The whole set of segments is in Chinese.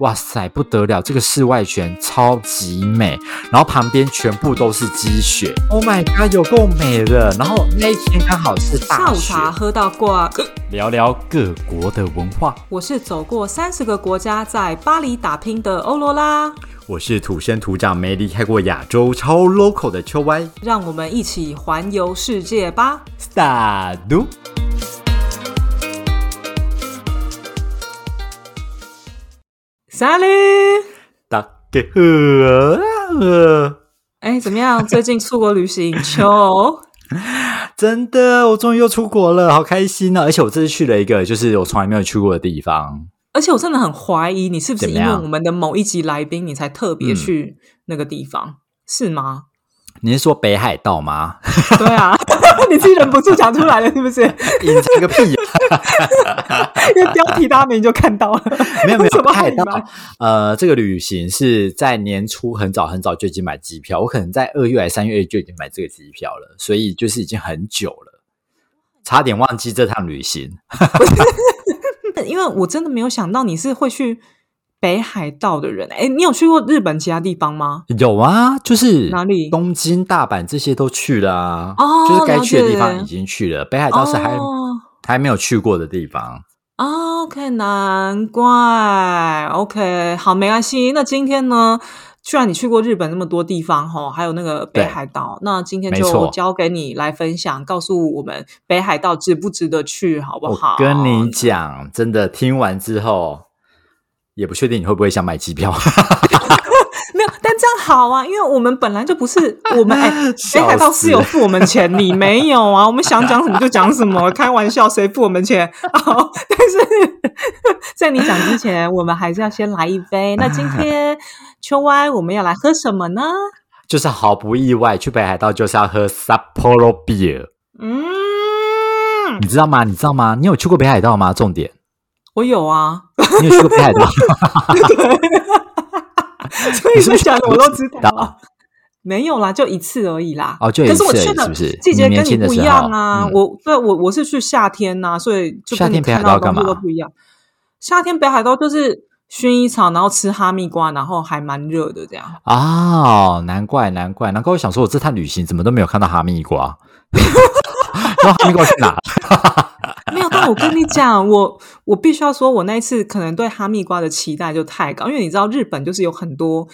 哇塞，不得了！这个室外泉超级美，然后旁边全部都是积雪。Oh my god，有够美的！然后那一天刚好是大下午，茶喝到挂。聊聊各国的文化。我是走过三十个国家，在巴黎打拼的欧罗拉，我是土生土长没离开过亚洲超 local 的秋歪。让我们一起环游世界吧！Start。萨利，大家好。哎，怎么样？最近出国旅行，秋 真的，我终于又出国了，好开心呢、而且我这次去了一个就是我从来没有去过的地方。而且我真的很怀疑你是不是因为我们的某一集来宾，你才特别嗯去那个地方，是吗？你是说北海道吗？对啊，你自己忍不住讲出来了，是不是？隐藏个屁、因为标题大家明明就看到了，没有没有，为什么北海道还瞒呃，这个旅行是在年初很早很早就已经买机票，我可能在二月还三月就已经买这个机票了，所以就是已经很久了，差点忘记这趟旅行。因为我真的没有想到你是会去北海道的人。哎，你有去过日本其他地方吗？有啊，就是哪里东京、大阪这些都去了啊，哦就是该去的地方已经去了，北海道是还、哦还没有去过的地方。OK，难怪。OK，好，没关系。那今天呢？虽然你去过日本那么多地方哈，还有那个北海道，那今天就交给你来分享，告诉我们北海道值不值得去，好不好？我跟你讲，真的听完之后，也不确定你会不会想买机票。但这样好啊，因为我们本来就不是 我们哎，北海道是有付我们钱，你没有啊？我们想讲什么就讲什么，开玩笑，谁付我们钱？好，但是在你讲之前，我们还是要先来一杯。那今天秋歪我们要来喝什么呢？就是毫不意外，去北海道就是要喝 Sapporo beer，嗯，你知道吗？你知道吗？你有去过北海道吗？重点，我有啊，你有去过北海道？所以你讲的我都知道道。没有啦，就一次而已啦。哦就一次可是我去的季节跟你不一样啊。嗯我对我我是去夏天呐、所以就跟你夏天北海看到的东道干嘛西都不一样。夏天北海道就是薰衣草，然后吃哈密瓜，然后还蛮热的这样。哦，难怪难怪难怪！我想说，我这趟旅行怎么都没有看到哈密瓜？那哈密瓜去哪？没有，但我跟你讲，我我必须要说，我那一次可能对哈密瓜的期待就太高，因为你知道日本就是有很多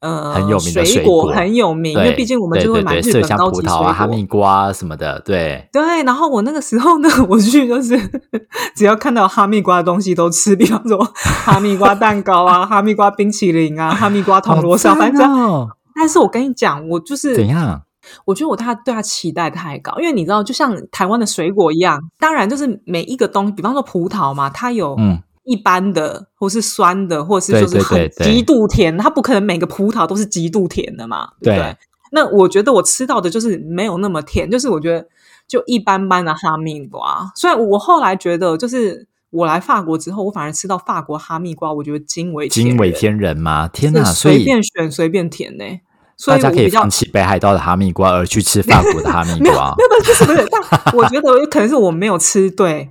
呃很有名的水果果很有名，因为对毕竟我们就会买日本高级水葡萄啊、哈果。密瓜什么的，对。对，然后我那个时候呢，我去就是 只要看到哈密瓜的东西都吃，比方说哈密瓜蛋糕啊、哈密瓜冰淇淋啊、哈密瓜铜锣烧，反正。哦但是我跟你讲，我就是怎样？我觉得我对他对他期待太高，因为你知道，就像台湾的水果一样，当然就是每一个东西，比方说葡萄嘛，它有嗯一般的，或是酸的，或是就是很对对对极度甜，它不可能每个葡萄都是极度甜的嘛，对不对？对那我觉得我吃到的就是没有那么甜，就是我觉得就一般般的哈密瓜。虽然我后来觉得，就是我来法国之后，我反而吃到法国哈密瓜，我觉得惊为惊为天人嘛？天哪！随便选随便甜呢、所大家可以放弃北海道的哈密瓜，而去吃法国的哈密瓜 没有，瓜没。有，不是不是，但我觉得可能是我没有吃对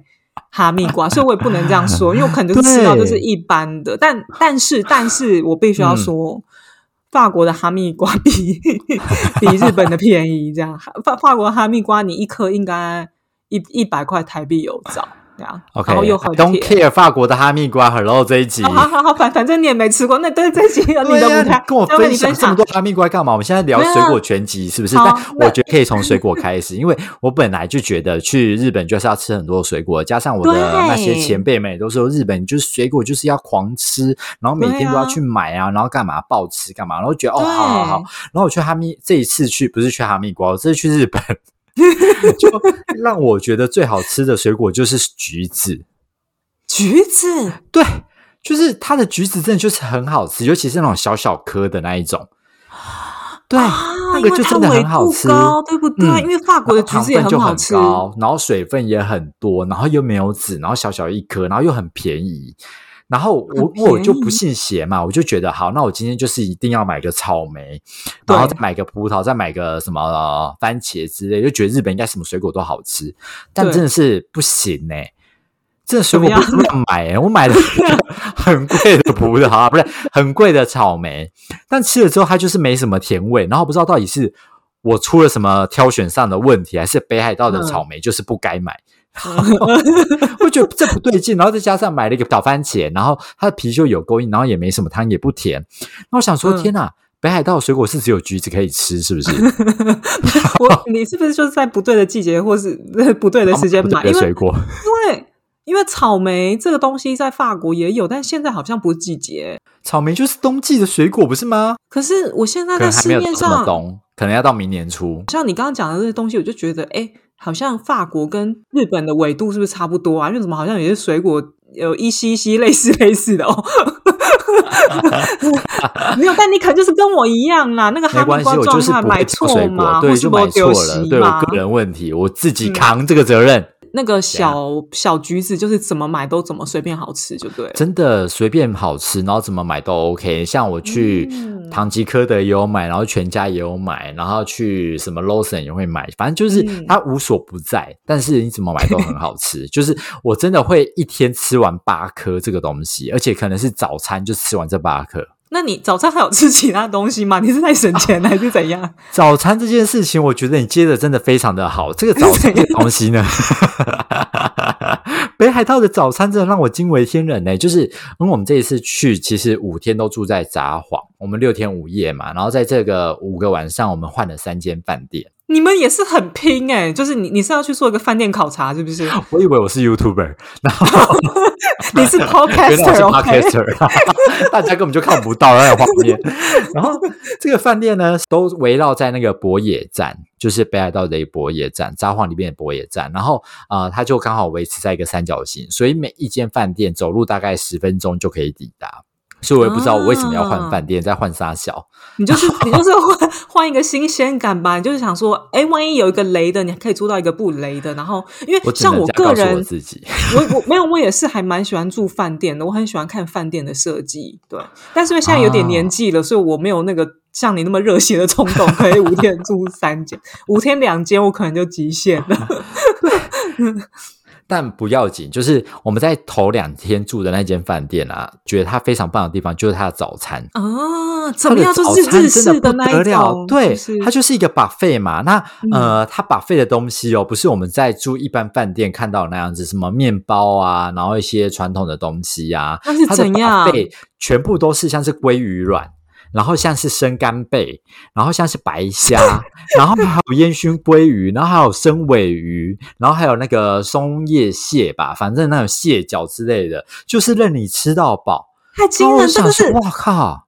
哈密瓜，所以我也不能这样说，因为我可能就是吃到就是一般的，但但是但是我必须要说。法国的哈密瓜比 比日本的便宜，这样法法国的哈密瓜你一颗应该一一百块台币有找，这样 OK，然后又很 Don't。care 法国的哈密瓜。Hello，这一集。好好好，反反正你也没吃过，那对这集有你对呀的舞台，跟我分享享这么多。哈密瓜干嘛？我们现在聊水果全集是不是？但我觉得可以从水果开始，因为我本来就觉得去日本就是要吃很多水果，加上我的那些前辈们也都说日本就是水果就是要狂吃，然后每天都要去买啊，然后干嘛暴吃干嘛，然后觉得哦好好好，然后我去哈密这一次去不是去哈密瓜，我这次去日本。就让我觉得最好吃的水果就是橘子，橘子，对，就是它的橘子真的就是很好吃，尤其是那种小小颗的那一种。对，啊，那个就真的很好吃对不对？嗯因为法国的橘子也很好吃。高，然后水分也很多，然后又没有籽，然后小小一颗，然后又很便宜。然后我我就不信邪嘛，我就觉得好，那我今天就是一定要买个草莓，然后再买个葡萄，再买个什么、呃番茄之类，就觉得日本应该什么水果都好吃，但真的是不行呢、这水果不是乱买、欸，我买了一个很贵的葡萄，不是很贵的草莓，但吃了之后它就是没什么甜味，然后不知道到底是我出了什么挑选上的问题，还是北海道的草莓就是不该买。我 觉得这不对劲，然后再加上买了一个小番茄，然后它的皮就有勾印，然后也没什么汤，也不甜。那我想说，嗯天哪！北海道水果是只有橘子可以吃，是不是？我你是不是就是在不对的季节或是不对的时间买？因为不对的水果，因为因为草莓这个东西在法国也有，但现在好像不是季节。草莓就是冬季的水果，不是吗？可是我现在在市面上，冬，可能要到明年初。像你刚刚讲的这些东西，我就觉得，哎，好像法国跟日本的纬度是不是差不多啊？因为怎么好像有些水果有一稀稀类似类似的哦。没有，但你可能就是跟我一样啦，那个哈密瓜状态买错会挑水嘛，果，对，就买错了，对我个人问题，我自己嗯扛这个责任。那个小小橘子就是怎么买都怎么随便好吃，就对了。真的随便好吃，然后怎么买都 OK。像我去嗯唐吉诃德也有买，然后全家也有买，然后去什么 Lawson 也会买，反正就是嗯它无所不在。但是你怎么买都很好吃，就是我真的会一天吃完八颗这个东西，而且可能是早餐就吃完这八颗。那你早餐还有吃其他东西吗？你是在省钱 还是怎样？早餐这件事情，我觉得你接的真的非常的好。这个早餐 这个东西呢，北海道的早餐真的让我惊为天人呢。就是因为我们这一次去，其实五天都住在札幌，我们六天五夜嘛，然后在这个五个晚上，我们换了三间饭店。你们也是很拼哎、就是你你是要去做一个饭店考察是不是？我以为我是 YouTuber，然后 你是 原来我是 podcaster，OK？、Podcaster，大家根本就看不到那个画面。然后这个饭店呢，都围绕在那个博野站，就是北海道的一博野站，札幌里面的博野站。然后呃，它就刚好维持在一个三角形，所以每一间饭店走路大概十分钟就可以抵达。所以我也不知道我为什么要换饭店，再换沙小。你就是你就是换 换一个新鲜感吧，你就是想说，哎，万一有一个雷的，你还可以租到一个不雷的。然后，因为像我个人，我自己，我我没有，我也是还蛮喜欢住饭店的，我很喜欢看饭店的设计，对。但是因为现在有点年纪了，所以我没有那个像你那么热血的冲动，可以五天住三间，五天两间我可能就极限了。但不要紧，就是我们在头两天住的那间饭店啊，觉得它非常棒的地方就是它的早餐。啊，怎么样？都是日餐真的式的那不得了，一种，对，就是它就是一个 buffet 嘛。那、嗯呃，它 buffet 的东西哦，不是我们在住一般饭店看到的那样子，什么面包啊，然后一些传统的东西啊，那是它的怎样 buffet 全部都是像是鲑鱼卵。然后像是生干贝，然后像是白虾，然后还有烟熏鲑鱼，然后还有生尾鱼，然后还有那个松叶蟹吧，反正那种蟹脚之类的，就是任你吃到饱。太惊然后我人，这个是哇靠！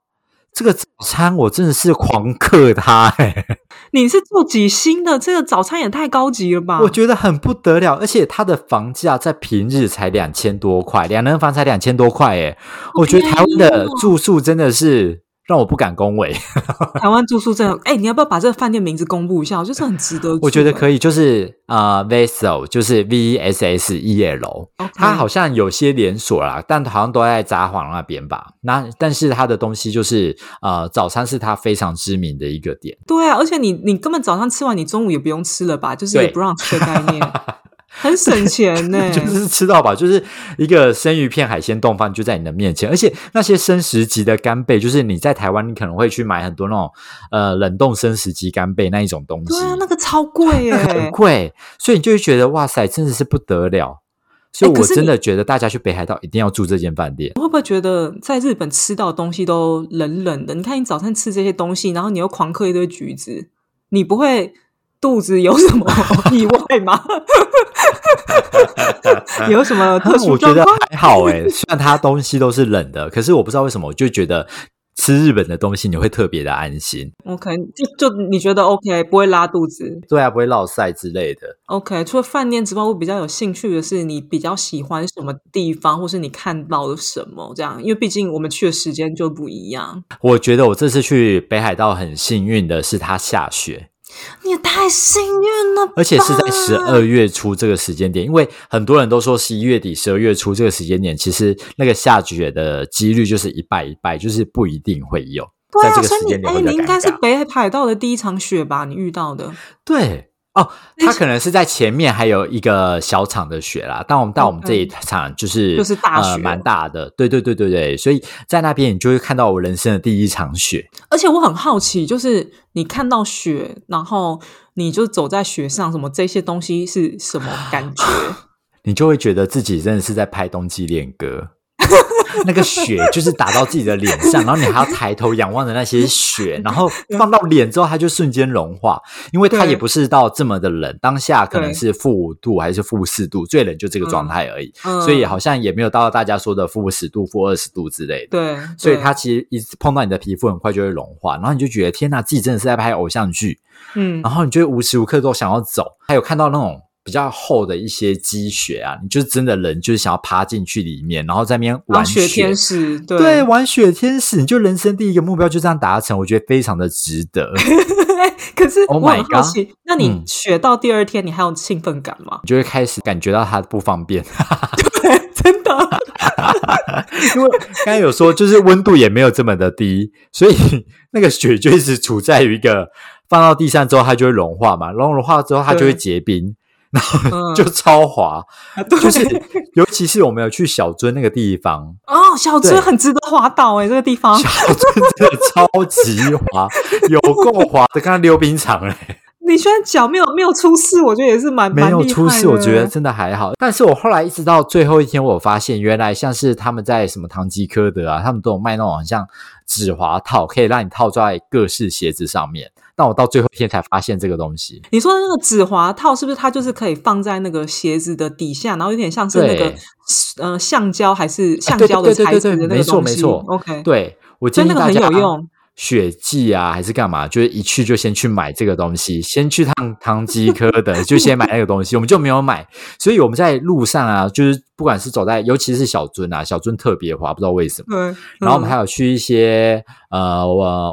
这个早餐我真的是狂克它哎、你是住几星的？这个早餐也太高级了吧！我觉得很不得了，而且它的房价在平日才两千多块，两人房才两千多块哎、我觉得台湾的住宿真的是让我不敢恭维，台湾住宿真的，哎、你要不要把这个饭店名字公布一下？我觉得这很值得。我觉得可以，就是呃，Vessel 就是 V E S S E L，OK 它好像有些连锁啦，但好像都在札幌那边吧。那但是它的东西就是呃，早餐是它非常知名的一个点。对啊，而且你你根本早上吃完，你中午也不用吃了吧？就是一对个 brunch 的概念，很省钱呢、就是吃到饱，就是一个生鱼片、海鲜冻饭就在你的面前，而且那些生食级的干贝，就是你在台湾你可能会去买很多那种呃冷冻生食级干贝那一种东西，对啊，那个超贵 耶、很贵，所以你就会觉得哇塞，真的是不得了。所以我真的觉得大家去北海道一定要住这间饭店。你会不会觉得在日本吃到的东西都冷冷的？你看你早餐吃这些东西，然后你又狂嗑一堆橘子，你不会肚子有什么 意外吗？有什么特殊我觉得？还好诶、虽然它东西都是冷的，可是我不知道为什么，我就觉得吃日本的东西你会特别的安心。我可能就就你觉得 OK，不会拉肚子对啊，不会落晒之类的。OK。除了饭店之外，我比较有兴趣的是你比较喜欢什么地方，或是你看到了什么这样？因为毕竟我们去的时间就不一样。我觉得我这次去北海道很幸运的是它下雪，你也太幸运了吧，而且是在十二月初这个时间点，因为很多人都说十一月底、十二月初这个时间点，其实那个下雪的几率就是一败一败，就是不一定会有。对啊，在这个所以你哎，你应该是北海道的第一场雪吧？你遇到的对，哦，它可能是在前面还有一个小场的雪啦，但我们到我们这一场就是就是大雪蛮大的，对对对对对，所以在那边你就会看到我人生的第一场雪。而且我很好奇，就是你看到雪，然后你就走在雪上，什么这些东西是什么感觉？你就会觉得自己真的是在拍冬季恋歌。那个雪就是打到自己的脸上，然后你还要抬头仰望着那些雪，然后放到脸之后，它就瞬间融化，因为它也不是到这么的冷，当下可能是负五度还是负四度，最冷就这个状态而已，所以好像也没有到大家说的负十度、负二十度之类的。对，所以它其实一碰到你的皮肤，很快就会融化，然后你就觉得天哪，自己真的是在拍偶像剧，嗯，然后你就无时无刻都想要走，还有看到那种。比较厚的一些积雪啊，你就真的人就是想要爬进去里面，然后在那边玩雪天使，对，玩雪天使，你就人生第一个目标就这样达成，我觉得非常的值得。可是我很好奇，那你雪到第二天，你还有兴奋感吗？你就会开始感觉到它不方便，对，真的，因为刚才有说，就是温度也没有这么的低，所以那个雪就一直处在于一个放到地上之后，它就会融化嘛，融融化之后，它就会结冰。然后 就超滑，就是尤其是我们有去小樽那个地方哦，小樽很值得滑倒哎，这个地方小樽真的超级滑，有够滑的，刚刚溜冰场欸。你虽然脚没有没有出事，我觉得也是蛮没有出事，我觉得真的还好。但是我后来一直到最后一天，我发现原来像是他们在什么唐吉诃德啊，他们都有卖那种像指滑套，可以让你套在各式鞋子上面。但我到最后一天才发现这个东西。你说的那个指滑套是不是它就是可以放在那个鞋子的底下，然后有点像是那个呃橡胶还是橡胶的材质的那个东西？没错没错。OK，对我建议大家。很有用。雪季啊，还是干嘛？就是一去就先去买这个东西，先去趟唐吉诃德，就先买那个东西。我们就没有买，所以我们在路上啊，就是不管是走在，尤其是小樽啊，小樽特别滑，不知道为什么。然后我们还有去一些呃，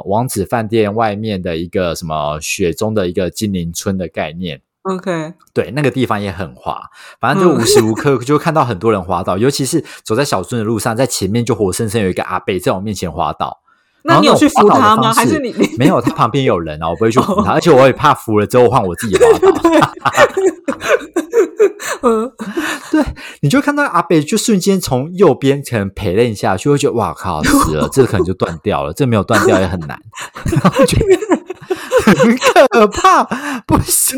王子饭店外面的一个什么雪中的一个精灵村的概念。OK，对，那个地方也很滑，反正就无时无刻 就看到很多人滑倒，尤其是走在小樽的路上，在前面就活生生有一个阿贝在我面前滑倒。那你有去扶他吗？还是你 没有？他旁边有人啊，我不会去扶他，而且我也怕扶了之后换我自己滑倒。嗯，对，你就看到阿北就瞬间从右边可能陪了一下，去会觉得哇靠，死了，这可能就断掉了，这没有断掉也很难。很可怕，不行，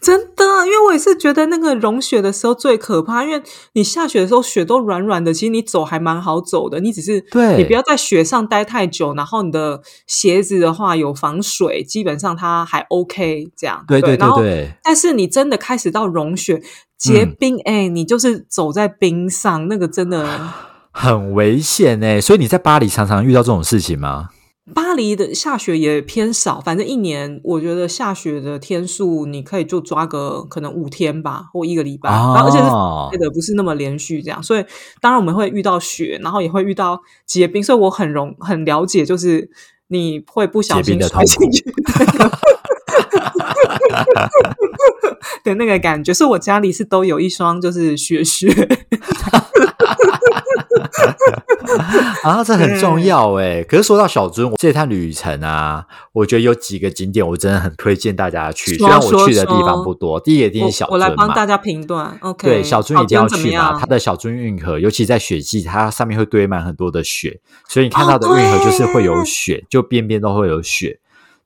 真的，因为我也是觉得那个融雪的时候最可怕，因为你下雪的时候雪都软软的，其实你走还蛮好走的，你只是对你不要在雪上待太久，然后你的鞋子的话有防水，基本上它还 OK 这样。对对对对，但是你真的开始到融雪结冰，哎，你就是走在冰上，那个真的 很危险哎，所以你在巴黎常常遇到这种事情吗？巴黎的下雪也偏少，反正一年我觉得下雪的天数，你可以就抓个可能五天吧，或一个礼拜，然后而且是的不是那么连续这样，所以当然我们会遇到雪，然后也会遇到结冰，所以我很容很了解，就是你会不小心摔进去 的那个感觉，所以我家里是都有一双就是雪靴。啊，这很重要哎！可是说到小樽，这趟旅程啊，我觉得有几个景点我真的很推荐大家去。虽然我去的地方不多，第一个一定是小樽我来帮大家评断。OK，对，小樽一定要去嘛。它的小樽运河，尤其在雪季，它上面会堆满很多的雪，所以你看到的运河就是会有雪，就边边都会有雪。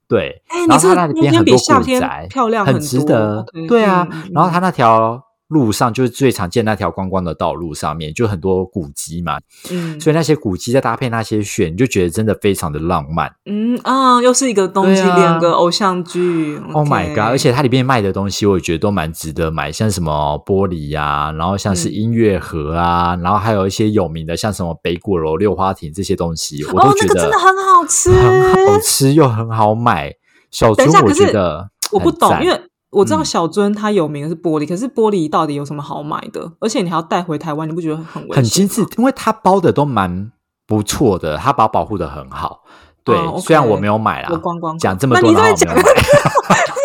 对，然后它那边很多古宅，漂亮，很值得。对啊，然后它那条。路上就是最常见那条观光的道路上面，就很多古迹嘛，嗯，所以那些古迹再搭配那些雪，你就觉得真的非常的浪漫。嗯啊，又是一个东西，两个偶像剧。Oh my god！而且它里面卖的东西，我也觉得都蛮值得买，像什么玻璃呀，然后像是音乐盒啊，然后还有一些有名的，像什么北鼓楼、六花亭这些东西，我都觉得真的很好吃，很好吃又很好买。小猪，我觉得我不懂，因为。我知道小樽它有名的是玻璃，可是玻璃到底有什么好买的？而且你还要带回台湾，你不觉得很危险？很精致，因为它包的都蛮不错的，它把保护的很好。对，虽然我没有买啦，我光光讲这么多，然后没有买。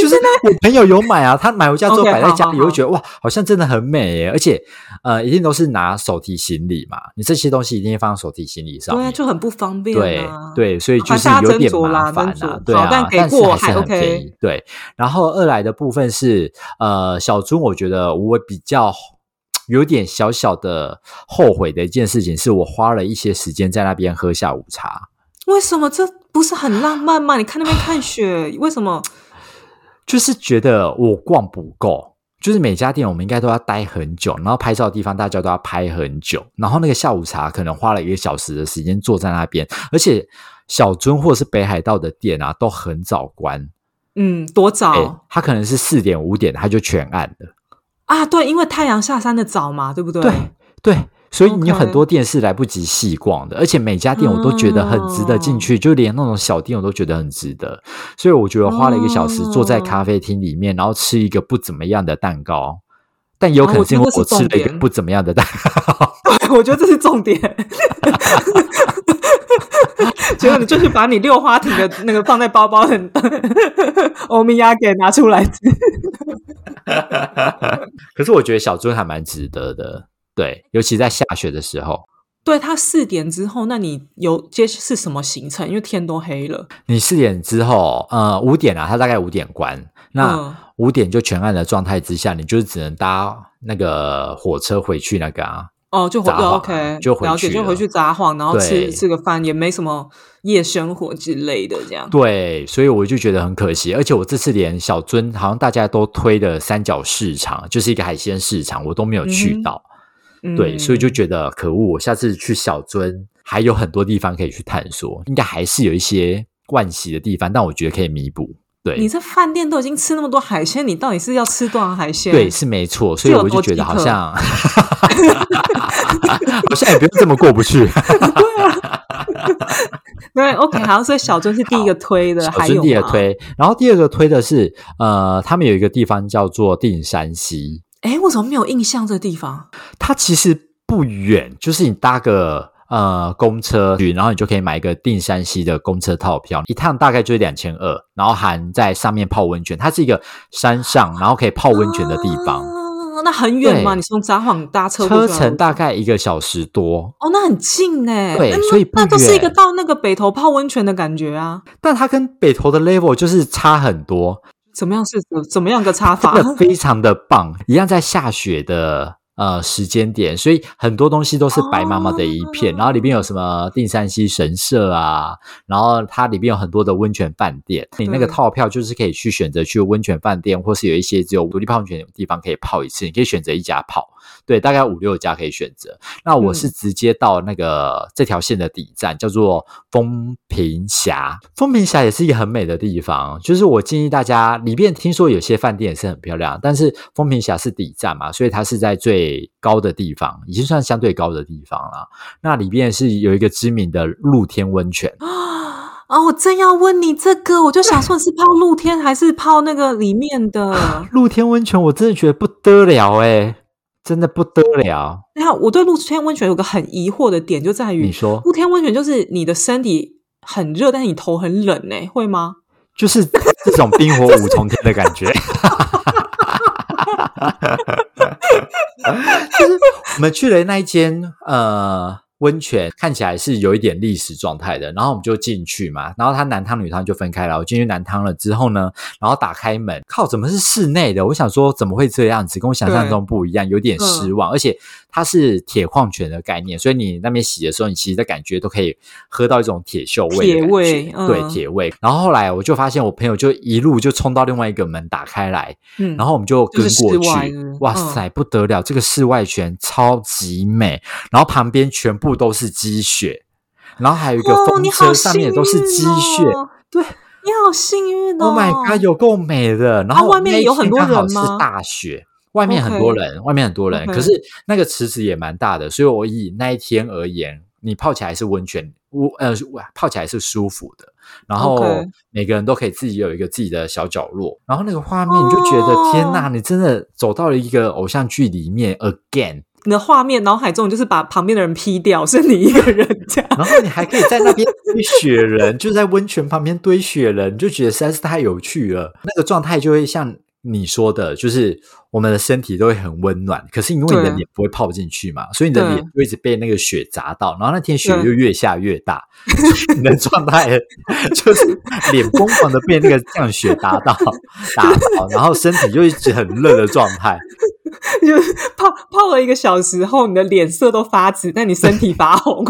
就是我朋友有买啊，他买回家之后摆在家里，我会觉得哇，好像真的很美耶，而且呃，一定都是拿手提行李嘛，你这些东西一定放手提行李上对啊，就很不方便对啊。对，所以就是有点麻烦啊对啊，好但给是过还还是很 OK 便宜。对，然后二来的部分是呃，小猪，我觉得我比较有点小小的后悔的一件事情，是我花了一些时间在那边喝下午茶。为什么这不是很浪漫吗？你看那边看雪，为什么？就是觉得我逛不够，就是每家店我们应该都要待很久，然后拍照的地方大家都要拍很久，然后那个下午茶可能花了一个小时的时间坐在那边，而且小樽或者是北海道的店啊都很早关，嗯，多早、哎，它可能是四点五点它就全暗了，啊？对，因为太阳下山的早嘛，对不对？对对。所以你有很多店是来不及细逛的，而且每家店我都觉得很值得进去，就连那种小店我都觉得很值得。所以我觉得花了一个小时坐在哦咖啡厅里面，然后吃一个不怎么样的蛋糕，但有可哦能是因为我吃了一个不怎么样的蛋糕。对，我觉得这是重点。结果你就是把你六花亭的那个放在包包很欧米亚给拿出来吃。可是我觉得小樽还蛮值得的，对，尤其在下雪的时候。对，它四点之后，那你有接是什么行程？因为天都黑了。你四点之后，呃，五点啊，它大概五点关。嗯那五点就全暗的状态之下，你就是只能搭那个火车回去那个啊。哦，就回 OK，就回去了就回去札幌，然后吃吃个饭，也没什么夜生活之类的，这样。对，所以我就觉得很可惜。而且我这次连小樽好像大家都推的三角市场，就是一个海鲜市场，我都没有去到。嗯对，所以就觉得可恶。我下次去小樽还有很多地方可以去探索，应该还是有一些惋惜的地方，但我觉得可以弥补。对，你在饭店都已经吃那么多海鲜，你到底是要吃多少海鲜？对，是没错，所以我就觉得好像，好像也不用这么过不去。对，OK，好，所以小樽是第一个推的，小还有樽第二吗，推，然后第二个推的是呃，他们有一个地方叫做定山溪，哎，我怎么没有印象这个地方？它其实不远，就是你搭个。呃，公车去，然后你就可以买一个定山溪的公车套票，一趟大概就是两千二，然后含在上面泡温泉。它是一个山上，然后可以泡温泉的地方，啊那很远吗？你从札幌搭车车程大概一个小时多。哦，那很近呢。对那所以那都是一个到那个北投泡温泉的感觉啊。但它跟北投的 level 就是差很多，怎么样是怎么样个插法真？的非常的棒，一样在下雪的呃时间点，所以很多东西都是白茫茫的一片，哦然后里面有什么定山溪神社啊，然后它里面有很多的温泉饭店，你那个套票就是可以去选择去温泉饭店，或是有一些只有独立泡温泉的地方可以泡一次，你可以选择一家泡。对，大概五六家可以选择。那我嗯是直接到那个、这条线的底站，叫做风平峡。风平峡也是一个很美的地方，就是我建议大家，里面听说有些饭店也是很漂亮，但是风平峡是底站嘛，所以它是在最高的地方，已经算相对高的地方了。那里面是有一个知名的露天温泉，啊，我正要问你这个，我就想说你是泡露天还是泡那个里面的？露天温泉我真的觉得不得了诶、真的不得了。然后我对露天温泉有个很疑惑的点，就在于你说露天温泉就是你的身体很热，但是你头很冷呢、会吗？就是这种冰火五重天的感觉。就是我们去了那一间呃温泉，看起来是有一点历史状态的，然后我们就进去嘛，然后它男汤女汤就分开了。我进去男汤了之后呢，然后打开门，靠，怎么是室内的？我想说怎么会这样子，跟我想象中不一样，有点失望。而且它是铁矿泉的概念，所以你那边洗的时候，你其实的感觉都可以喝到一种铁锈味味嗯。对铁味。然后后来我就发现我朋友就一路就冲到另外一个门打开来，嗯，然后我们就跟就是过去。哇塞，不得了！这个室外泉超级美，然后旁边全部都是积雪，然后还有一个哦，风车上面也都是积雪。对。你好幸运哦。Oh my god，有够美的！然后啊外面有很多好人吗？是大雪，外面很多人，外面很多人。可是那个池子也蛮大的，所以我以那一天而言，你泡起来是温泉，我呃泡起来是舒服的。然后每个人都可以自己有一个自己的小角落，然后那个画面你就觉得、哦天呐，你真的走到了一个偶像剧里面 again。你的画面脑海中就是把旁边的人劈掉，是你一个人这样。然后你还可以在那边堆雪人，就在温泉旁边堆雪人，你就觉得实在是太有趣了。那个状态就会像你说的，就是我们的身体都会很温暖，可是因为你的脸不会泡进去嘛，所以你的脸就一直被那个雪砸到，然后那天雪对就越下越大，你的状态 就是脸疯狂的被那个降雪打到打到，然后身体就一直很热的状态。就是泡泡了一个小时后，你的脸色都发紫，但你身体发红。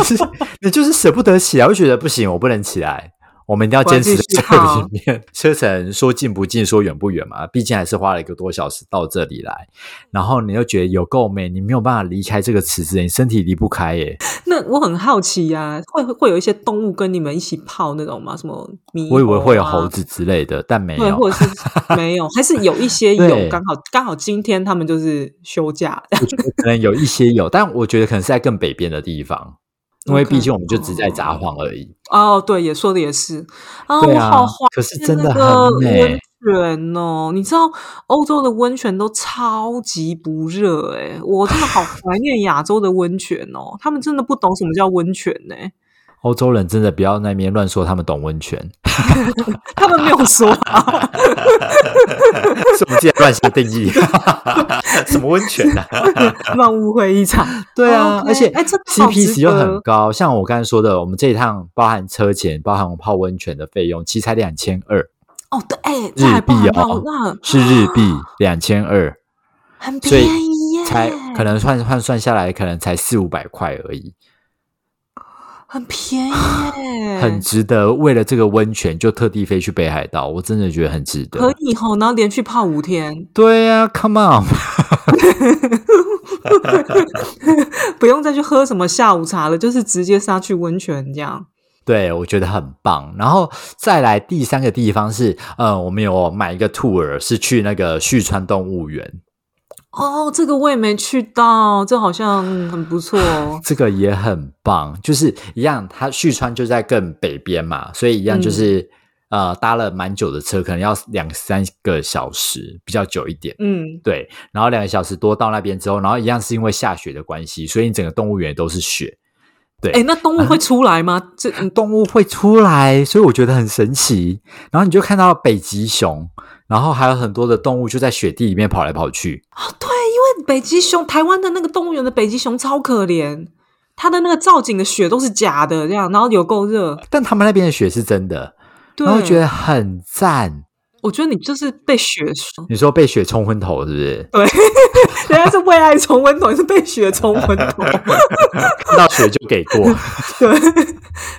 你就是舍不得起来，我觉得不行，我不能起来，我们一定要坚持这里面。车程说近不近，说远不远嘛，毕竟还是花了一个多小时到这里来，然后你又觉得有够美，你没有办法离开这个池子，你身体离不开耶。那我很好奇呀、会会有一些动物跟你们一起泡那种吗？什么？我以为会有猴子之类的，但没对，有。或者是 没有，还是有一些有对，刚好刚好今天他们就是休假。我觉得可能有一些有，但我觉得可能是在更北边的地方，因为毕竟我们就只在札幌而已。哦，对，也说的也是啊，啊我好怀可是念真的那个温泉哦。你知道欧洲的温泉都超级不热诶、我真的好怀念亚洲的温泉哦。他们真的不懂什么叫温泉呢、欧洲人真的不要那边乱说他们懂温泉，他们没有说啊，是我们自己乱下定义。什么温泉啊？乱误会一场。对啊而且哎这 CP 值值又很得高。像我刚才说的，我们这一趟包含车钱、包含我泡温泉的费用，其实才两千二哦，对，哎，日币哦那，是日币两千二，很所以便宜耶，才可能换换算下来，可能才四五百块而已，很便宜耶，很值得。为了这个温泉，就特地飞去北海道，我真的觉得很值得。可以吼，然后连续泡五天，对呀、c o m e on，不用再去喝什么下午茶了，就是直接杀去温泉这样。对我觉得很棒。然后再来第三个地方是，呃，我们有买一个 tour，是去那个旭川动物园。哦，这个我也没去到，这好像很不错哦。这个也很棒，就是一样，它旭川就在更北边嘛，所以一样就是、呃搭了蛮久的车，可能要两三个小时，比较久一点。嗯，对，然后两个小时多到那边之后，然后一样是因为下雪的关系，所以你整个动物园都是雪，哎，那动物会出来吗？这嗯动物会出来，所以我觉得很神奇。然后你就看到北极熊，然后还有很多的动物就在雪地里面跑来跑去。啊，对，因为北极熊，台湾的那个动物园的北极熊超可怜，它的那个造景的雪都是假的，这样，然后有够热。但他们那边的雪是真的，对，然后觉得很赞。我觉得你就是被雪冲，你说被雪冲昏头是不是？对，人家是为爱冲昏头，你是被雪冲昏头。看到雪就给过。对，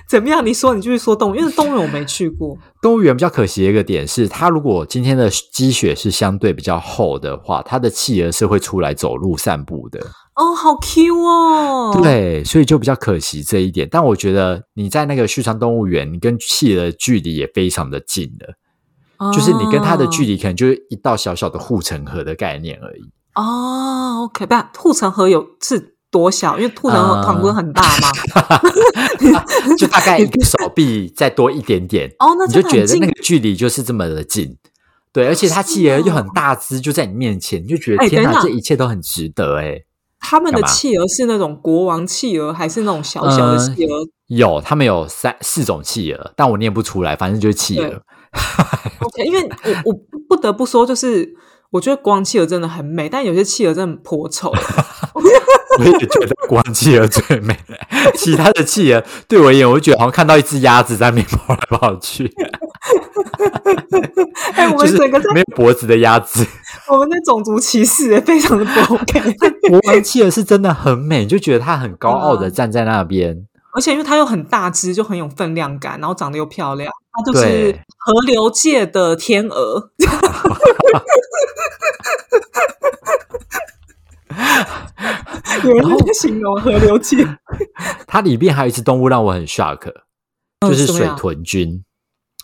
怎么样？你说，你继续说动物，因为动物园我没去过。动物园比较可惜的一个点是，它如果今天的积雪是相对比较厚的话，它的企鹅是会出来走路散步的。哦，好 Q 哦。，对，所以就比较可惜这一点。但我觉得你在那个旭川动物园，你跟企鹅的距离也非常的近了。就是你跟他的距离离可能就是一道小小的护城河的概念而已。哦。OK，不，护城河有是多小？因为护城河呃旁不是很大吗？就大概一 个手臂再多一点点，哦，那你就觉得那个距离就是这么的近。对，而且它企鹅又很大只，就在你面前，你就觉得天哪，这一切都很值得哎。他们的企鹅是那种国王企鹅，还是那种小小的呃企鹅？有，他们有三四种企鹅，但我念不出来，反正就是企鹅 因为我我不得不说，就是我觉得国王企鹅真的很美，但有些企鹅真的很颇丑。我也觉得国王企鹅最美，其他的企鹅对我而言，我就觉得好像看到一只鸭子在那边跑来跑去，哎，我 就是们整个在没有脖子的鸭子。我们的种族歧视，哎非常的不 OK。国王企鹅是真的很美，你就觉得它很高傲的嗯站在那边。而且因为它又很大只，就很有分量感，然后长得又漂亮，它就是河流界的天鹅。有人在形容河流界，它里面还有一只动物让我很 shock，就是水豚君。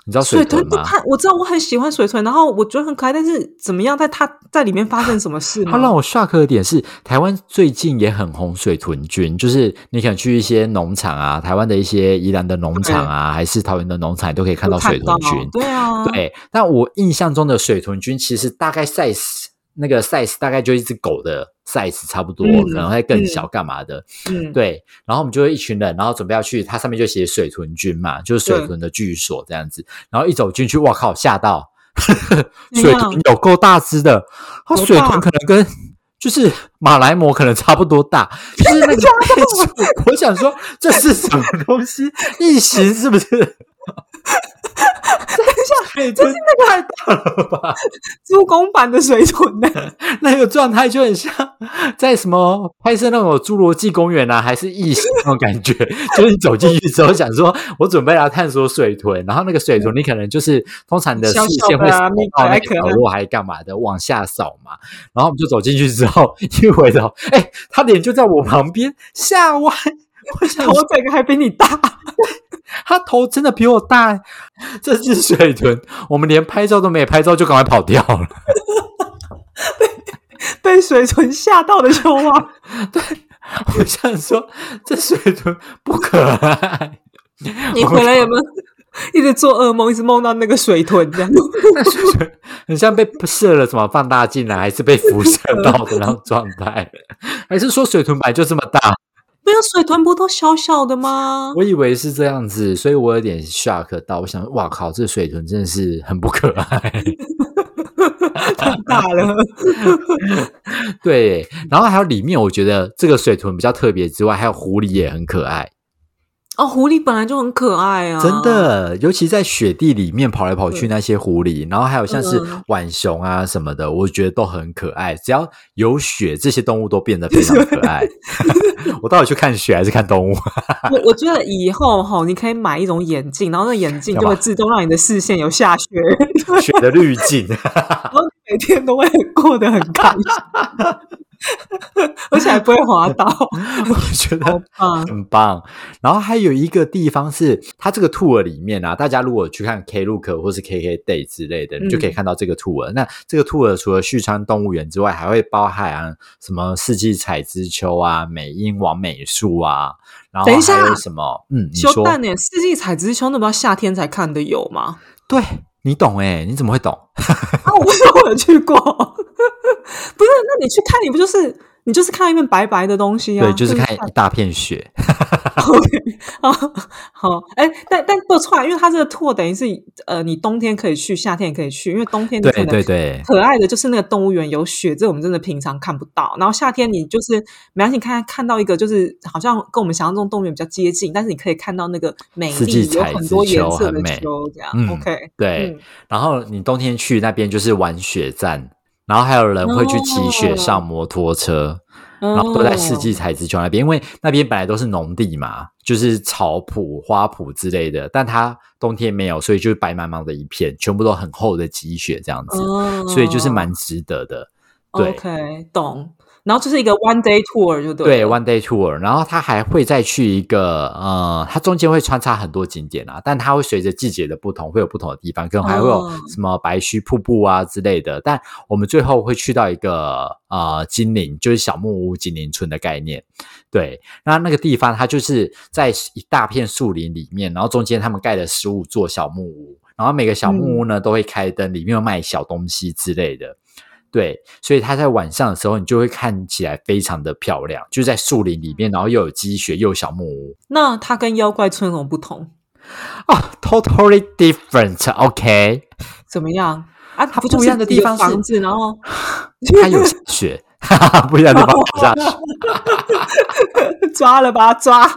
你知道水豚吗？我知道我很喜欢水豚，然后我觉得很可爱，但是怎么样，在它在里面发生什么事吗？它让我 shock 的点是，台湾最近也很红水豚菌，就是你可能去一些农场啊，台湾的一些宜兰的农场啊，还是桃园的农场，都可以看到水豚菌。对啊，对，但我印象中的水豚菌其实大概 size 那个 size 大概就一只狗的 size 差不多，嗯可能会更小，干嘛的？嗯，对，然后我们就会一群人，然后准备要去，它上面就写水豚君嘛，就是水豚的居所这样子。然后一走进去，哇靠，吓到！水豚有够大只的，它水豚可能跟就是马来貘可能差不多大，就是那个。我想说这是什么东西？异形是不是？等一下，水豚太大了吧？猪公版的水豚呢？那个状态就很像在什么拍摄那种侏罗纪公园啊，还是异形那种感觉。就是你走进去之后，想说我准备来探索水豚，然后那个水豚你可能就是通常的视线会啊你到那可爱可爱个角落还干嘛的，往下扫嘛。然后我们就走进去之后，一回头，哎，他脸就在我旁边，吓我。我想我整个还比你大，他头真的比我大，这只水豚，我们连拍照都没拍照，就赶快跑掉了。被被水豚吓到的青蛙。我想说，这水豚不可爱。你回来有没有一直做噩梦，一直梦到那个水豚这样？那水豚很像被射了什么放大镜啊，还是被辐射到的那种状态？还是说水豚本来就这么大？没有水豚不都小小的吗？我以为是这样子，所以我有点 shock 到。我想，哇靠，这水豚真的是很不可爱。太大了，对，然后还有里面，我觉得这个水豚比较特别之外，还有狐狸也很可爱。哦，狐狸本来就很可爱啊，真。的，尤其在雪地里面跑来跑去那些狐狸，然后还有像是嗯浣熊啊什么的，我觉得都很可爱。只要有雪，这些动物都变得非常 可爱。我到底去看雪还是看动物？我我觉得以后哈，你可以买一种眼镜，然后那眼镜就会自动让你的视线有下雪，雪的滤镜，然后每天都会过得很开心，而且还不会滑倒。我觉得啊，很棒。然后还有一个地方是，它这个 tour 里面啊，大家如果去看 Klook 或是 KK Day 之类的，你就可以嗯看到这个 tour。那这个 tour 除了旭川动物园之外，还会包含什么四季彩之秋啊、美英王美术啊，然后等一下还有什么？嗯，你说修蛋呢？四季彩之秋那不要夏天才看的有吗？对。你懂哎、你怎么会懂？啊，我不是我有去过，不是？那你去看，你不就是你就是看一片白白的东西啊？对，就是看一大片雪。OK，好好，哎，但但不错啊，因为它这个 tour 等于是呃，你冬天可以去，夏天也可以去，因为冬天对能对对，可爱的就是那个动物园有雪，这我们真的平常看不到。然后夏天你就是没关系，看看到一个就是好像跟我们想象中动物园比较接近，但是你可以看到那个美丽有彩很多颜色的秋很美秋，这样、嗯 OK。对。嗯然后你冬天去那边就是玩雪站，然后还有人会去骑雪上摩托车。然后都在四季哦彩之丘那边，因为那边本来都是农地嘛，就是草圃、花圃之类的，但它冬天没有，所以就是白茫茫的一片，全部都很厚的积雪这样子，哦所以就是蛮值得的。对 OK，懂。然后就是一个 one day tour 就对对，one day tour，然后它还会再去一个呃，它中间会穿插很多景点啊，但它会随着季节的不同，会有不同的地方，可能还会有哦什么白须瀑布啊之类的。但我们最后会去到一个呃金陵，就是小木屋金陵村的概念。对，那那个地方它就是在一大片树林里面，然后中间他们盖了十五座小木屋，然后每个小木屋呢、都会开灯，里面有卖小东西之类的。对，所以它在晚上的时候，你就会看起来非常的漂亮，就在树林里面，然后又有积雪，又有小木屋那它跟妖怪村有什么不同？啊、t o t a l l y different。OK，怎么样啊？它不就不一样的地方是房子，然后 它有雪，哈哈，不一样的地方有下雪。抓了把它抓，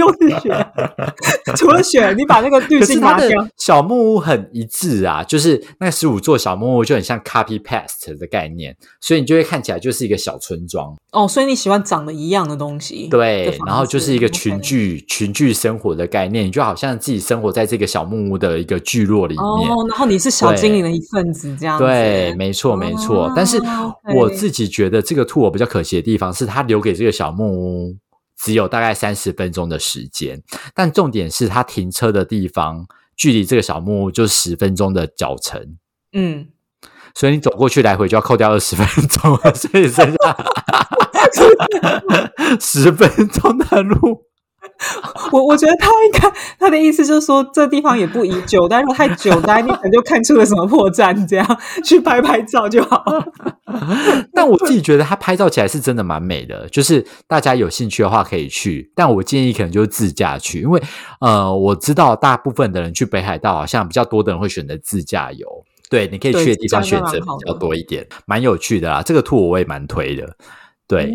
又是雪。除了雪，你把那个滤镜拿掉。小木屋很一致啊，就是那十五座小木屋就很像 copy paste 的概念，所以你就会看起来就是一个小村庄。哦，所以你喜欢长得一样的东西？的对，然后就是一个子群聚群聚生活的概念，你就好像自己生活在这个小木屋的一个聚落里面。哦，然后你是小精灵的一份子，这样子。对，没错，没错。哦但是我自己觉得这个 tour 比较可惜的地方是，它留给这个小木屋只有大概三十分钟的时间，但重点是它停车的地方距离这个小木屋就十分钟的脚程。嗯，所以你走过去来回就要扣掉二十分钟了，所以剩下 十分钟的路，我 我觉得他应该他的意思就是说，这地方也不宜久待，如果太久待，你可能就看出了什么破绽，这样 去拍拍照就好。但我自己觉得他拍照起来是真的蛮美的，就是大家有兴趣的话可以去，但我建议可能就是自驾去，因为呃，我知道大部分的人去北海道，好像比较多的人会选择自驾游。对，你可以去的地方选择比较多一点，蛮有趣的啦。这个图我也蛮推的。对，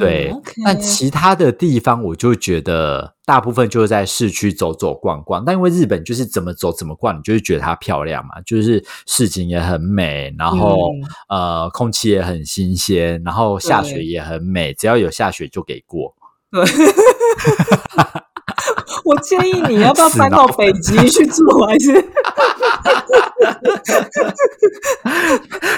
对，但其他的地方我就觉得大部分就是在市区走走逛逛。但因为日本就是怎么走怎么逛，你就是觉得它漂亮嘛，就是市景也很美，然后呃空气也很新鲜，然后下雪也很美，只要有下雪就给过。对。我建议你要不要搬到北极去住，还是？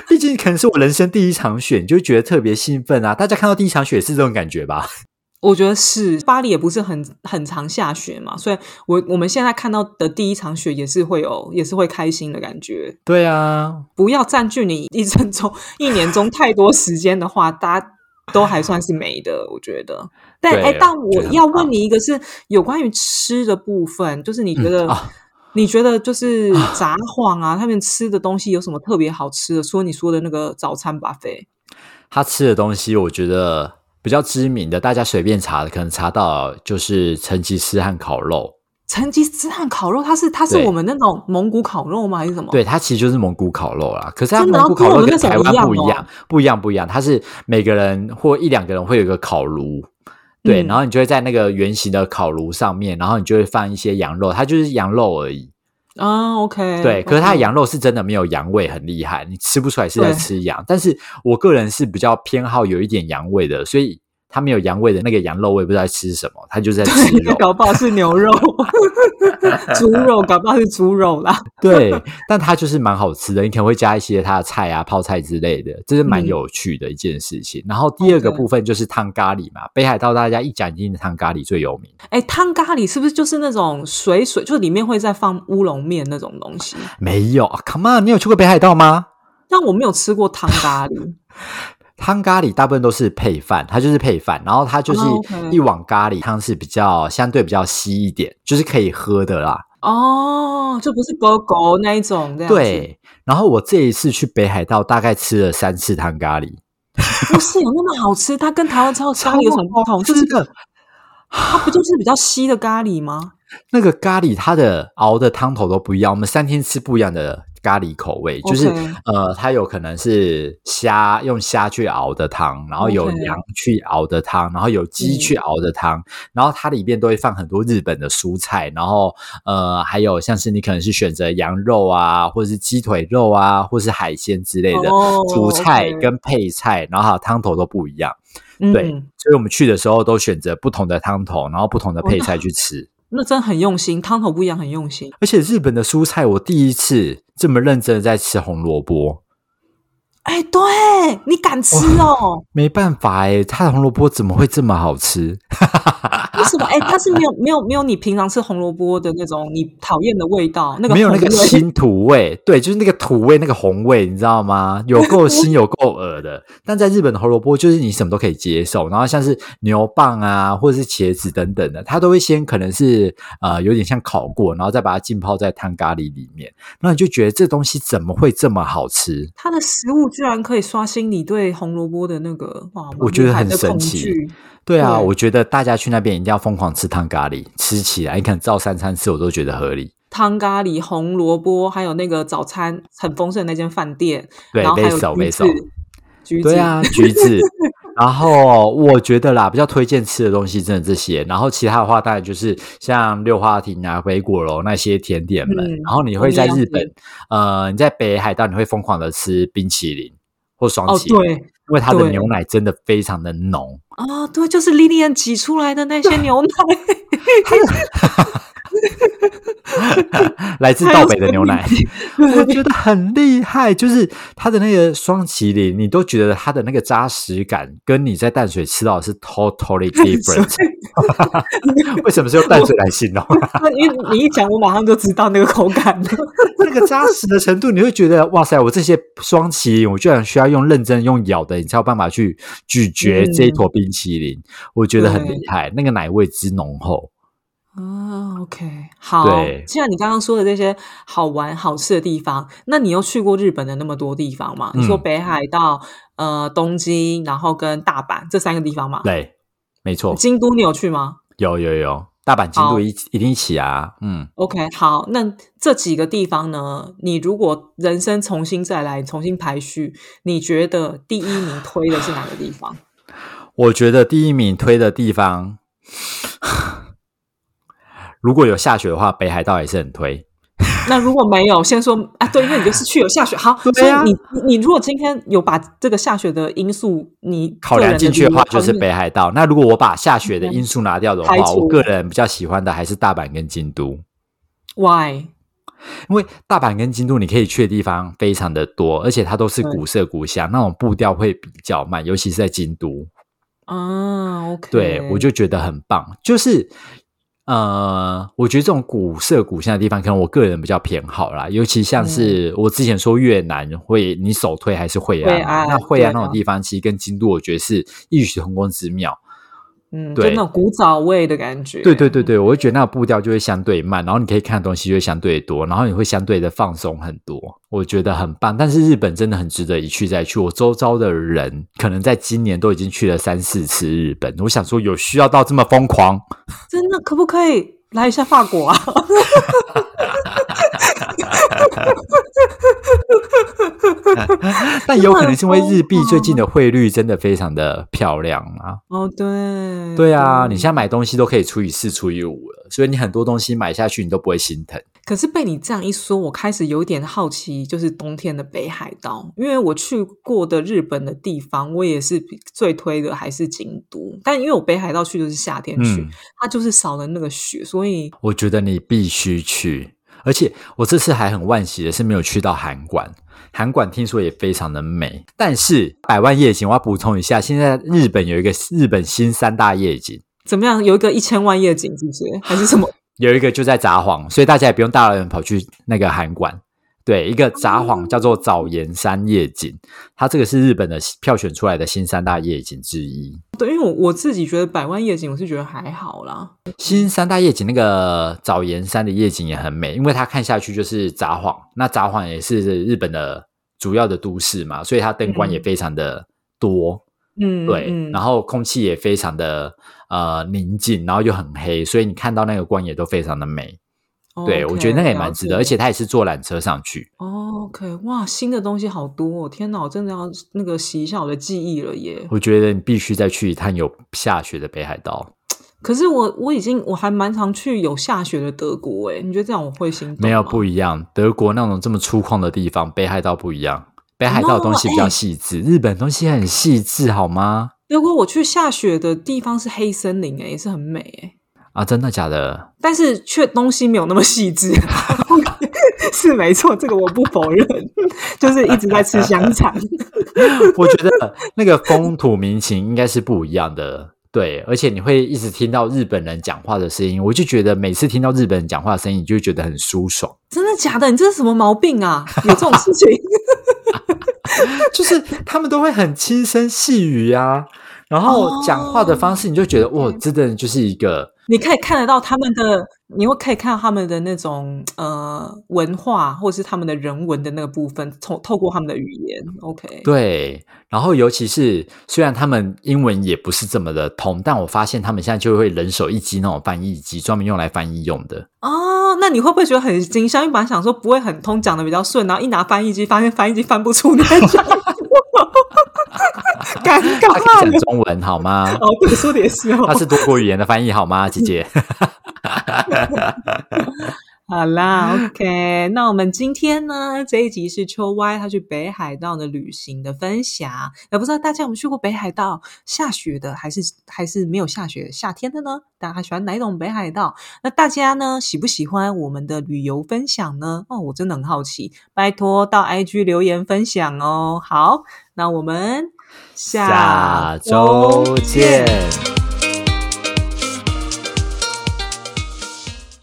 毕竟可能是我人生第一场雪，你就觉得特别兴奋啊！大家看到第一场雪是这种感觉吧？我觉得是，巴黎也不是很很常下雪嘛，所以我我们现在看到的第一场雪也是会有，也是会开心的感觉。对啊，不要占据你一生中、一年中太多时间的话，大家。都还算是美的，我觉得。但哎，但我要问你一个，是有关于吃的部分，就是你觉得，你觉得就是札幌啊，他们吃的东西有什么特别好吃的？说你说的那个早餐 buffet，他吃的东西，我觉得比较知名的，大家随便查的，可能查到就是成吉思汗烤肉。成吉思汗烤肉，它是它是我们那种蒙古烤肉吗？还是什么？对，它其实就是蒙古烤肉啦。可是它蒙古烤肉跟台湾不一样，不一样，不一样。它是每个人或一两个人会有一个烤炉，对，然后你就会在那个圆形的烤炉上面，然后你就会放一些羊肉，它就是羊肉而已啊。OK，对。可是它的羊肉是真的没有羊味，很厉害，你吃不出来是在吃羊。但是我个人是比较偏好有一点羊味的，所以。它没有羊味的那个羊肉，我也不知道在吃什么，他就在吃肉。搞不好是牛肉、猪肉，搞不好是猪肉啦。对，但它就是蛮好吃的，你可能会加一些它的菜啊、泡菜之类的，这是蛮有趣的一件事情。然后第二个部分就是汤咖喱嘛，北海道大家一讲一定汤咖喱最有名。哎，汤咖喱是不是就是那种水水，就里面会再放乌龙面那种东西？没有，Come on，你有去过北海道吗？但我没有吃过汤咖喱。汤咖喱大部分都是配饭，它就是配饭，然后它就是一碗咖喱汤是比较相对比较稀一点，就是可以喝的啦。哦，就不是狗狗那一种。对，然后我这一次去北海道，大概吃了三次汤咖喱，不是有那么好吃？它跟台湾超咖喱有什么不同？就是个，它不就是比较稀的咖喱吗？那个咖喱它的熬的汤头都不一样，我们三天吃不一样的。咖喱口味就是呃，它有可能是虾用虾去熬的汤，然后有羊去熬的汤，然后有鸡去熬的汤，然后它里面都会放很多日本的蔬菜，然后呃，还有像是你可能是选择羊肉啊，或者是鸡腿肉啊，或是海鲜之类的主菜跟配菜，然后汤头都不一样。对，所以我们去的时候都选择不同的汤头，然后不同的配菜去吃。那真的很用心，汤头不一样，很用心。而且日本的蔬菜，我第一次这么认真的在吃红萝卜。哎，对你敢吃哦？没办法哎，它的红萝卜怎么会这么好吃？为什么？哎，它是没有没有没有你平常吃红萝卜的那种你讨厌的味道，那个没有那个新土味，对，就是那个土味那个红味，你知道吗？有够腥，有够恶的。但在日本的红萝卜，就是你什么都可以接受，然后像是牛蒡啊，或者是茄子等等的，它都会先可能是呃有点像烤过，然后再把它浸泡在汤咖喱里面，那你就觉得这东西怎么会这么好吃？它的食物居然可以刷新你对红萝卜的那个哇，我觉得很神奇。对啊，我觉得大家去那边一定要疯狂吃汤咖喱，吃起来你看照三餐吃，我都觉得合理。汤咖喱、红萝卜，还有那个早餐很丰盛的那间饭店，对，还有橘子，橘子，对啊，橘子。然后我觉得啦，比较推荐吃的东西真的这些，然后其他的话当然就是像六花亭啊、北果楼那些甜点们。然后你会在日本，呃，你在北海道你会疯狂的吃冰淇淋或双淇淋。因为它的牛奶真的非常的浓啊，对，就是莉莉安挤出来的那些牛奶。来自道北的牛奶，我觉得很厉害。就是它的那个双麒麟，你都觉得它的那个扎实感，跟你在淡水吃到的是 totally different。为什么是用淡水来形容？因为你一讲，我马上就知道那个口感了。那个扎实的程度，你会觉得哇塞！我这些双麒麟，我居然需要用认真用咬的，你才有办法去咀嚼这一坨冰淇淋。我觉得很厉害，那个奶味之浓厚。啊，OK，好。既然你刚刚说的这些好玩好吃的地方，那你又去过日本的那么多地方嘛？你说北海道、呃东京，然后跟大阪这三个地方嘛？对，没错。京都你有去吗？有有有，大阪、京都一一定一起啊。嗯，OK，好。那这几个地方呢？你如果人生重新再来，重新排序，你觉得第一名推的是哪个地方？我觉得第一名推的地方。如果有下雪的话，北海道也是很推。那如果没有，先说啊，对，因为你就是去有下雪。好，所以你你如果今天有把这个下雪的因素你考量进去的话，就是北海道。那如果我把下雪的因素拿掉的话，我个人比较喜欢的还是大阪跟京都。Why？因为大阪跟京都你可以去的地方非常的多，而且它都是古色古香，那种步调会比较慢，尤其是在京都。啊，OK，对我就觉得很棒，就是。呃，我觉得这种古色古香的地方，可能我个人比较偏好啦。尤其像是我之前说越南会，你首推还是惠安？那惠安那种地方，其实跟京都，我觉得是异曲同工之妙。嗯，对，那种古早味的感觉。对对对对，我会觉得那个步调就会相对慢，然后你可以看的东西就会相对多，然后你会相对的放松很多，我觉得很棒。但是日本真的很值得一去再去。我周遭的人可能在今年都已经去了三四次日本，我想说有需要到这么疯狂？真的可不可以来一下法国啊？但有可能是因为日币最近的汇率真的非常的漂亮啊！哦，对，对啊，你现在买东西都可以除以四、除以五了，所以你很多东西买下去你都不会心疼。可是被你这样一说，我开始有点好奇，就是冬天的北海道，因为我去过的日本的地方，我也是最推的还是京都。但因为我北海道去的是夏天去，它就是少了那个雪，所以我觉得你必须去。而且我这次还很惋惜的是没有去到函馆。韩馆听说也非常的美，但是百万夜景我要补充一下，现在日本有一个日本新三大夜景，怎么样？有一个一千万夜景，是不是？还是什么？有一个就在札幌，所以大家也不用大老远跑去那个韩馆。对，一个札幌叫做早岩山夜景，它这个是日本的票选出来的新三大夜景之一。对，因为我我自己觉得百万夜景，我是觉得还好啦。新三大夜景那个早岩山的夜景也很美，因为它看下去就是札幌，那札幌也是日本的主要的都市嘛，所以它灯光也非常的多。嗯，对，然后空气也非常的呃宁静，然后又很黑，所以你看到那个光也都非常的美。对，我觉得那个也蛮值得，而且他也是坐缆车上去。OK，哇，新的东西好多哦！天哪，我真的要那个洗一下我的记忆了耶！我觉得你必须再去一趟有下雪的北海道。可是我我已经我还蛮常去有下雪的德国诶，你觉得这样我会心动没有不一样，德国那种这么粗犷的地方，北海道不一样。北海道的东西比较细致，日本东西很细致，好吗？德国我去下雪的地方是黑森林诶，也是很美哎。啊，真的假的？但是却东西没有那么细致，是没错，这个我不否认。就是一直在吃香肠，我觉得那个风土民情应该是不一样的，对。而且你会一直听到日本人讲话的声音，我就觉得每次听到日本人讲话的声音，你就觉得很舒爽。真的假的？你这是什么毛病啊？有这种事情？就是他们都会很轻声细语啊。然后讲话的方式，你就觉得哇，真的就是一个，你可以看得到他们的，你会可以看到他们的那种呃文化，或者是他们的人文的那个部分，透透过他们的语言，OK，对。然后尤其是虽然他们英文也不是这么的通，但我发现他们现在就会人手一机那种翻译机，专门用来翻译用的。哦，那你会不会觉得很惊吓？因为本来想说不会很通，讲的比较顺，然后一拿翻译机，发现翻译机翻不出那种。尴尬，讲中文好吗？哦，对，说的也是哦。他是多国语言的翻译好吗，姐姐？好啦，OK，那我们今天呢这一集是秋 Y 他去北海道的旅行的分享。也不知道大家有没有去过北海道，下雪的还是还是没有下雪夏天的呢？大家喜欢哪一种北海道？那大家呢喜不喜欢我们的旅游分享呢？哦，我真的很好奇，拜托到 IG 留言分享哦。好，那我们下周见。